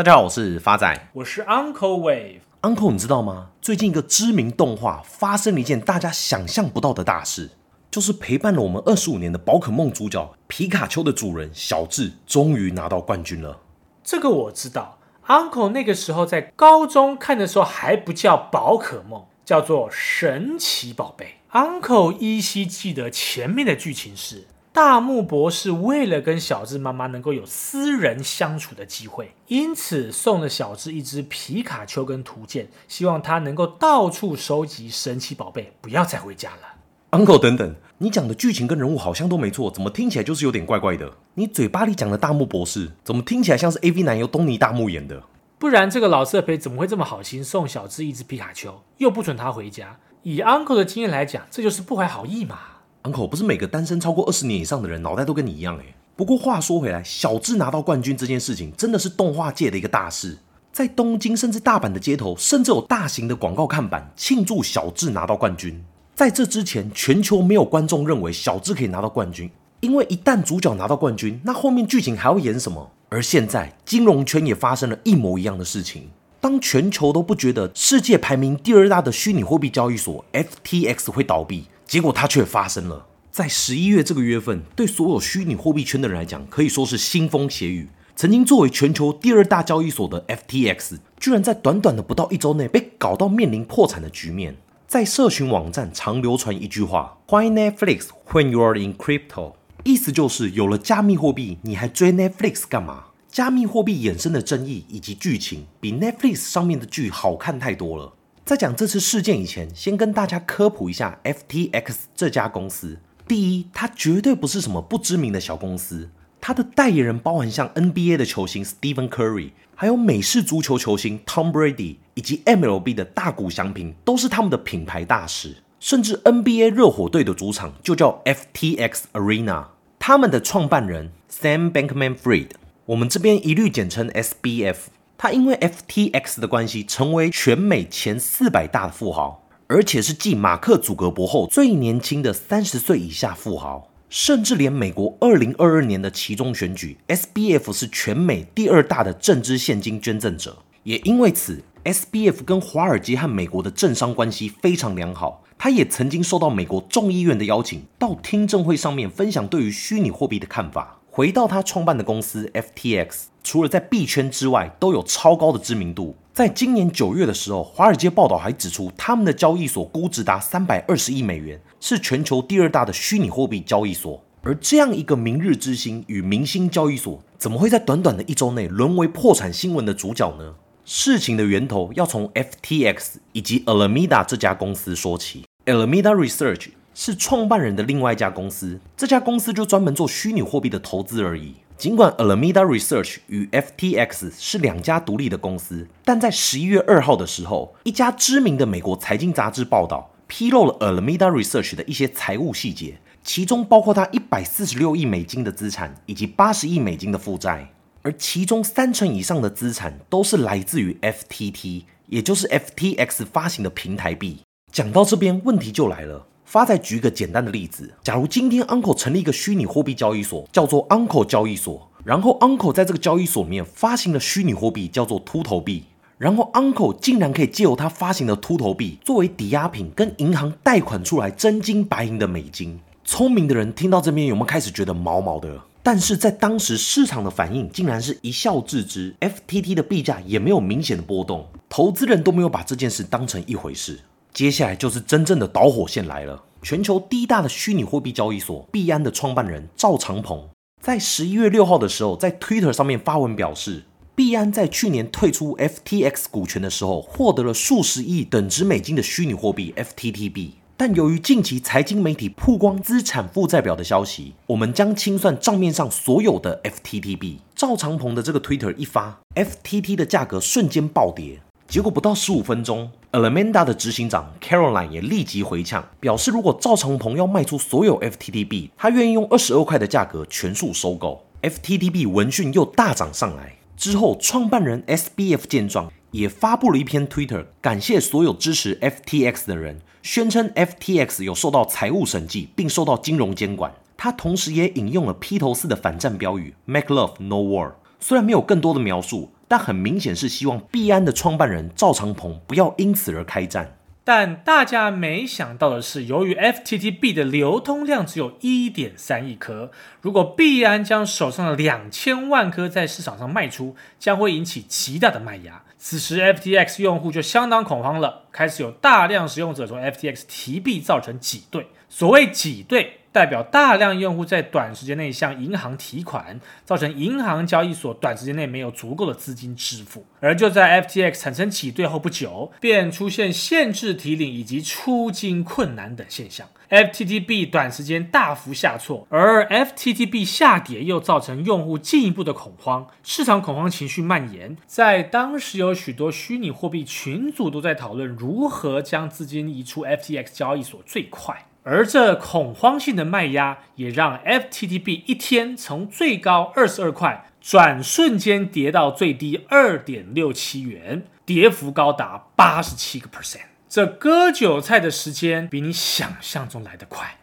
大家好，我是发仔，我是 Uncle Wave。Uncle，你知道吗？最近一个知名动画发生了一件大家想象不到的大事，就是陪伴了我们二十五年的宝可梦主角皮卡丘的主人小智终于拿到冠军了。这个我知道，Uncle 那个时候在高中看的时候还不叫宝可梦，叫做神奇宝贝。Uncle 依稀记得前面的剧情是。大木博士为了跟小智妈妈能够有私人相处的机会，因此送了小智一只皮卡丘跟图鉴，希望他能够到处收集神奇宝贝，不要再回家了。Uncle，等等，你讲的剧情跟人物好像都没错，怎么听起来就是有点怪怪的？你嘴巴里讲的大木博士，怎么听起来像是 AV 男优东尼大木演的？不然这个老色胚怎么会这么好心送小智一只皮卡丘，又不准他回家？以 Uncle 的经验来讲，这就是不怀好意嘛。Uncle 不是每个单身超过二十年以上的人脑袋都跟你一样诶。不过话说回来，小智拿到冠军这件事情真的是动画界的一个大事，在东京甚至大阪的街头，甚至有大型的广告看板庆祝小智拿到冠军。在这之前，全球没有观众认为小智可以拿到冠军，因为一旦主角拿到冠军，那后面剧情还要演什么？而现在，金融圈也发生了一模一样的事情。当全球都不觉得世界排名第二大的虚拟货币交易所 FTX 会倒闭。结果它却发生了，在十一月这个月份，对所有虚拟货币圈的人来讲，可以说是腥风血雨。曾经作为全球第二大交易所的 FTX，居然在短短的不到一周内被搞到面临破产的局面。在社群网站常流传一句话：“Why Netflix when you are in crypto？” 意思就是有了加密货币，你还追 Netflix 干嘛？加密货币衍生的争议以及剧情，比 Netflix 上面的剧好看太多了。在讲这次事件以前，先跟大家科普一下 FTX 这家公司。第一，它绝对不是什么不知名的小公司，它的代言人包含像 NBA 的球星 Stephen Curry，还有美式足球球星 Tom Brady，以及 MLB 的大谷翔平，都是他们的品牌大使。甚至 NBA 热火队的主场就叫 FTX Arena，他们的创办人 Sam Bankman-Fried，我们这边一律简称 SBF。他因为 FTX 的关系，成为全美前四百大的富豪，而且是继马克·祖格伯后最年轻的三十岁以下富豪。甚至连美国二零二二年的期中选举，SBF 是全美第二大的政治现金捐赠者。也因为此，SBF 跟华尔街和美国的政商关系非常良好。他也曾经受到美国众议院的邀请，到听证会上面分享对于虚拟货币的看法。回到他创办的公司 FTX，除了在币圈之外都有超高的知名度。在今年九月的时候，华尔街报道还指出，他们的交易所估值达三百二十亿美元，是全球第二大的虚拟货币交易所。而这样一个明日之星与明星交易所，怎么会在短短的一周内沦为破产新闻的主角呢？事情的源头要从 FTX 以及 Alameda 这家公司说起。Alameda Research。是创办人的另外一家公司，这家公司就专门做虚拟货币的投资而已。尽管 Alameda Research 与 FTX 是两家独立的公司，但在十一月二号的时候，一家知名的美国财经杂志报道披露了 Alameda Research 的一些财务细节，其中包括他一百四十六亿美金的资产以及八十亿美金的负债，而其中三成以上的资产都是来自于 FTT，也就是 FTX 发行的平台币。讲到这边，问题就来了。发再举一个简单的例子，假如今天 Uncle 成立一个虚拟货币交易所，叫做 Uncle 交易所，然后 Uncle 在这个交易所里面发行了虚拟货币，叫做秃头币，然后 Uncle 竟然可以借由他发行的秃头币作为抵押品，跟银行贷款出来真金白银的美金。聪明的人听到这边有没有开始觉得毛毛的？但是在当时市场的反应竟然是一笑置之，FTT 的币价也没有明显的波动，投资人都没有把这件事当成一回事。接下来就是真正的导火线来了。全球第一大的虚拟货币交易所币安的创办人赵长鹏，在十一月六号的时候，在 Twitter 上面发文表示，币安在去年退出 FTX 股权的时候，获得了数十亿等值美金的虚拟货币 FTTB。但由于近期财经媒体曝光资产负债表的消息，我们将清算账面上所有的 FTTB。赵长鹏的这个 Twitter 一发，FTT 的价格瞬间暴跌。结果不到十五分钟，Alameda 的执行长 Caroline 也立即回呛，表示如果赵长鹏要卖出所有 FTTB，他愿意用二十二块的价格全数收购。FTTB 闻讯又大涨上来，之后创办人 SBF 见状，也发布了一篇 Twitter，感谢所有支持 FTX 的人，宣称 FTX 有受到财务审计，并受到金融监管。他同时也引用了披头四的反战标语 “Make Love No War”。虽然没有更多的描述。但很明显是希望币安的创办人赵长鹏不要因此而开战。但大家没想到的是，由于 FTTB 的流通量只有一点三亿颗，如果币安将手上的两千万颗在市场上卖出，将会引起极大的卖压。此时 FTX 用户就相当恐慌了，开始有大量使用者从 FTX 提币，造成挤兑。所谓挤兑，代表大量用户在短时间内向银行提款，造成银行交易所短时间内没有足够的资金支付。而就在 FTX 产生挤兑后不久，便出现限制提领以及出金困难等现象 FTTB 短时间大幅下挫，而 FTTB 下跌又造成用户进一步的恐慌，市场恐慌情绪蔓延。在当时，有许多虚拟货币群组都在讨论如何将资金移出 FTX 交易所最快。而这恐慌性的卖压也让 FTTB 一天从最高二十二块转瞬间跌到最低二点六七元，跌幅高达八十七个 percent。这割韭菜的时间比你想象中来得快。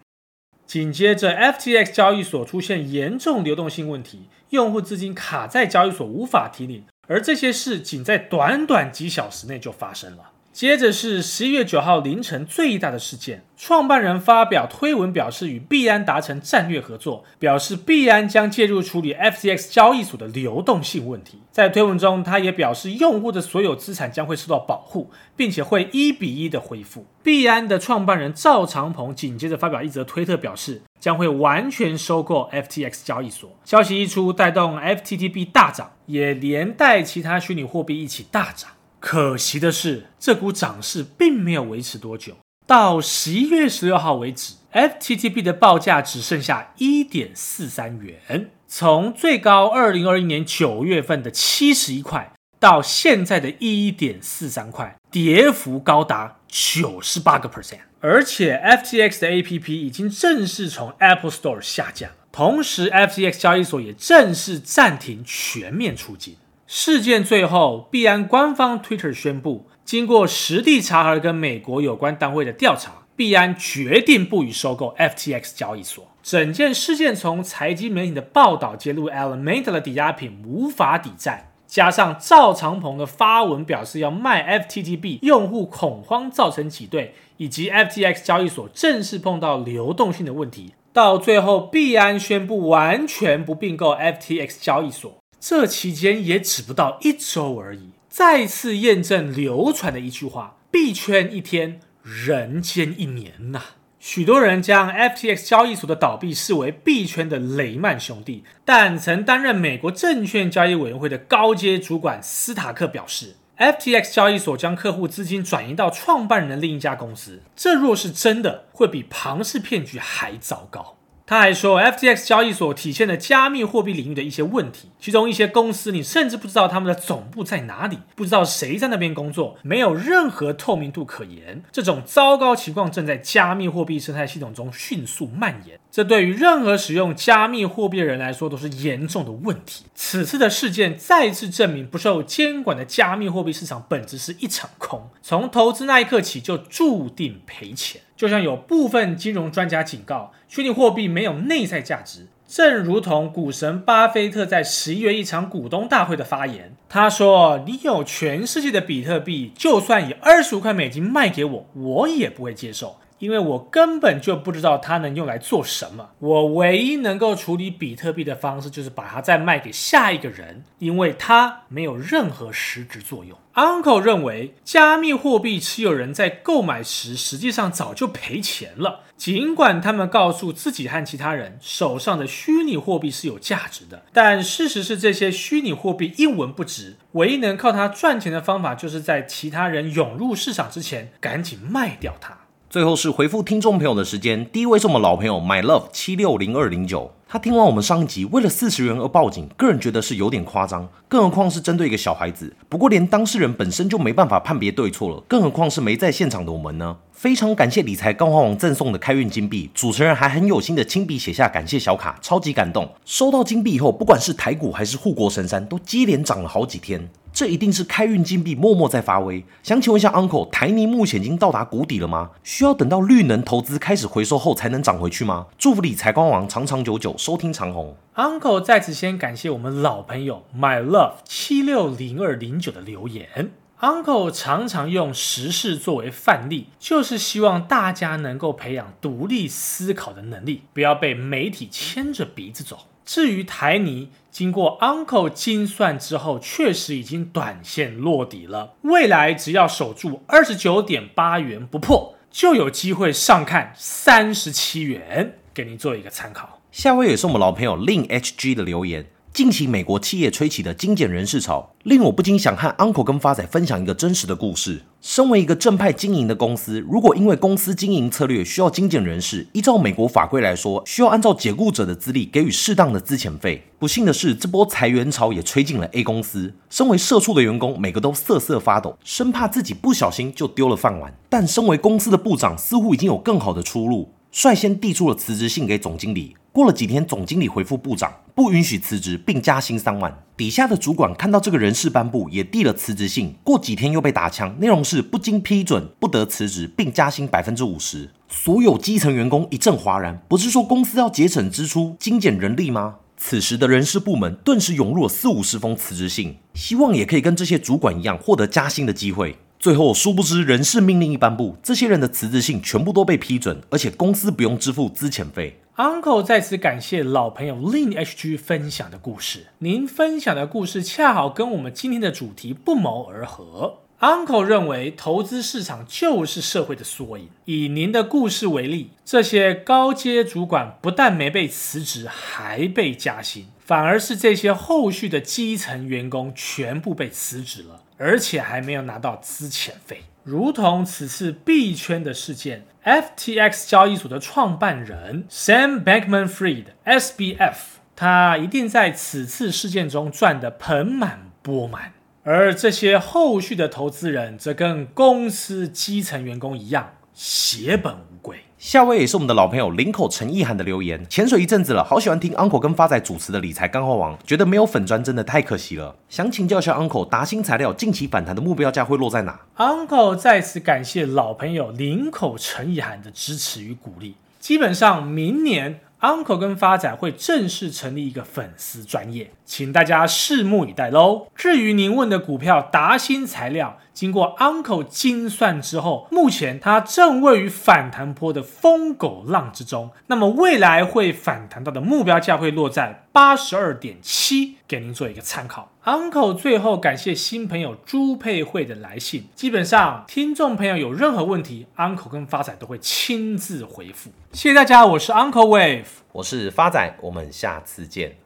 紧接着，FTX 交易所出现严重流动性问题，用户资金卡在交易所无法提领，而这些事仅在短短几小时内就发生了。接着是十一月九号凌晨最大的事件，创办人发表推文表示与币安达成战略合作，表示币安将介入处理 FTX 交易所的流动性问题。在推文中，他也表示用户的所有资产将会受到保护，并且会一比一的恢复。币安的创办人赵长鹏紧接着发表一则推特，表示将会完全收购 FTX 交易所。消息一出，带动 FTT 大涨，也连带其他虚拟货币一起大涨。可惜的是，这股涨势并没有维持多久。到十一月十六号为止，FTT 的报价只剩下一点四三元，从最高二零二一年九月份的七十一块，到现在的一点四三块，跌幅高达九十八个 percent。而且，FTX 的 APP 已经正式从 Apple Store 下架，同时，FTX 交易所也正式暂停全面出金。事件最后，币安官方 Twitter 宣布，经过实地查核跟美国有关单位的调查，币安决定不予收购 FTX 交易所。整件事件从财经媒体的报道揭露 Alameda 的抵押品无法抵债，加上赵长鹏的发文表示要卖 FTT 用户恐慌造成挤兑，以及 FTX 交易所正式碰到流动性的问题，到最后币安宣布完全不并购 FTX 交易所。这期间也只不到一周而已，再次验证流传的一句话：币圈一天，人间一年呐。许多人将 FTX 交易所的倒闭视为币圈的雷曼兄弟，但曾担任美国证券交易委员会的高阶主管斯塔克表示，FTX 交易所将客户资金转移到创办人的另一家公司，这若是真的，会比庞氏骗局还糟糕。他还说，FTX 交易所体现了加密货币领域的一些问题，其中一些公司你甚至不知道他们的总部在哪里，不知道谁在那边工作，没有任何透明度可言。这种糟糕情况正在加密货币生态系统中迅速蔓延，这对于任何使用加密货币的人来说都是严重的问题。此次的事件再次证明，不受监管的加密货币市场本质是一场空，从投资那一刻起就注定赔钱。就像有部分金融专家警告，虚拟货币没有内在价值，正如同股神巴菲特在十一月一场股东大会的发言，他说：“你有全世界的比特币，就算以二十五块美金卖给我，我也不会接受。”因为我根本就不知道它能用来做什么。我唯一能够处理比特币的方式就是把它再卖给下一个人，因为它没有任何实质作用。Uncle 认为，加密货币持有人在购买时实际上早就赔钱了，尽管他们告诉自己和其他人手上的虚拟货币是有价值的，但事实是这些虚拟货币一文不值。唯一能靠它赚钱的方法，就是在其他人涌入市场之前赶紧卖掉它。最后是回复听众朋友的时间，第一位是我们老朋友 My Love 七六零二零九，他听完我们上一集为了四十元而报警，个人觉得是有点夸张，更何况是针对一个小孩子。不过连当事人本身就没办法判别对错了，更何况是没在现场的我们呢？非常感谢理财钢化王赠送的开运金币，主持人还很有心的亲笔写下感谢小卡，超级感动。收到金币以后，不管是台股还是护国神山，都接连涨了好几天。这一定是开运金币默默在发威。想请问一下 Uncle，台泥目前已经到达谷底了吗？需要等到绿能投资开始回收后才能涨回去吗？祝福理财官王长长久久，收听长虹。Uncle 在此先感谢我们老朋友 My Love 七六零二零九的留言。Uncle 常常用时事作为范例，就是希望大家能够培养独立思考的能力，不要被媒体牵着鼻子走。至于台泥，经过 Uncle 精算之后，确实已经短线落底了。未来只要守住二十九点八元不破，就有机会上看三十七元，给您做一个参考。下位也是我们老朋友 Lin HG 的留言。近期美国企业吹起的精简人事潮，令我不禁想和 Uncle 跟发仔分享一个真实的故事。身为一个正派经营的公司，如果因为公司经营策略需要精简人事，依照美国法规来说，需要按照解雇者的资历给予适当的资遣费。不幸的是，这波裁员潮也吹进了 A 公司。身为社畜的员工，每个都瑟瑟发抖，生怕自己不小心就丢了饭碗。但身为公司的部长，似乎已经有更好的出路，率先递出了辞职信给总经理。过了几天，总经理回复部长，不允许辞职，并加薪三万。底下的主管看到这个人事颁布，也递了辞职信。过几天又被打枪，内容是不经批准不得辞职，并加薪百分之五十。所有基层员工一阵哗然，不是说公司要节省支出、精简人力吗？此时的人事部门顿时涌入了四五十封辞职信，希望也可以跟这些主管一样获得加薪的机会。最后，殊不知人事命令一颁布，这些人的辞职信全部都被批准，而且公司不用支付资遣费。Uncle 在此感谢老朋友 Lin HG 分享的故事。您分享的故事恰好跟我们今天的主题不谋而合。Uncle 认为，投资市场就是社会的缩影。以您的故事为例，这些高阶主管不但没被辞职，还被加薪，反而是这些后续的基层员工全部被辞职了，而且还没有拿到资遣费。如同此次币圈的事件，FTX 交易所的创办人 Sam Bankman-Fried SBF，他一定在此次事件中赚得盆满钵满，而这些后续的投资人则跟公司基层员工一样，血本无归。下位也是我们的老朋友林口陈意涵的留言，潜水一阵子了，好喜欢听 Uncle 跟发仔主持的理财干货王，觉得没有粉专真的太可惜了。想请教一下 Uncle，达新材料近期反弹的目标价会落在哪？Uncle 再次感谢老朋友林口陈意涵的支持与鼓励，基本上明年。Uncle 跟发仔会正式成立一个粉丝专业，请大家拭目以待喽。至于您问的股票达新材料，经过 Uncle 精算之后，目前它正位于反弹波的疯狗浪之中，那么未来会反弹到的目标价会落在八十二点七，给您做一个参考。Uncle 最后感谢新朋友朱佩慧的来信，基本上听众朋友有任何问题，Uncle 跟发仔都会亲自回复。谢谢大家，我是 Uncle Wave，我是发仔，我们下次见。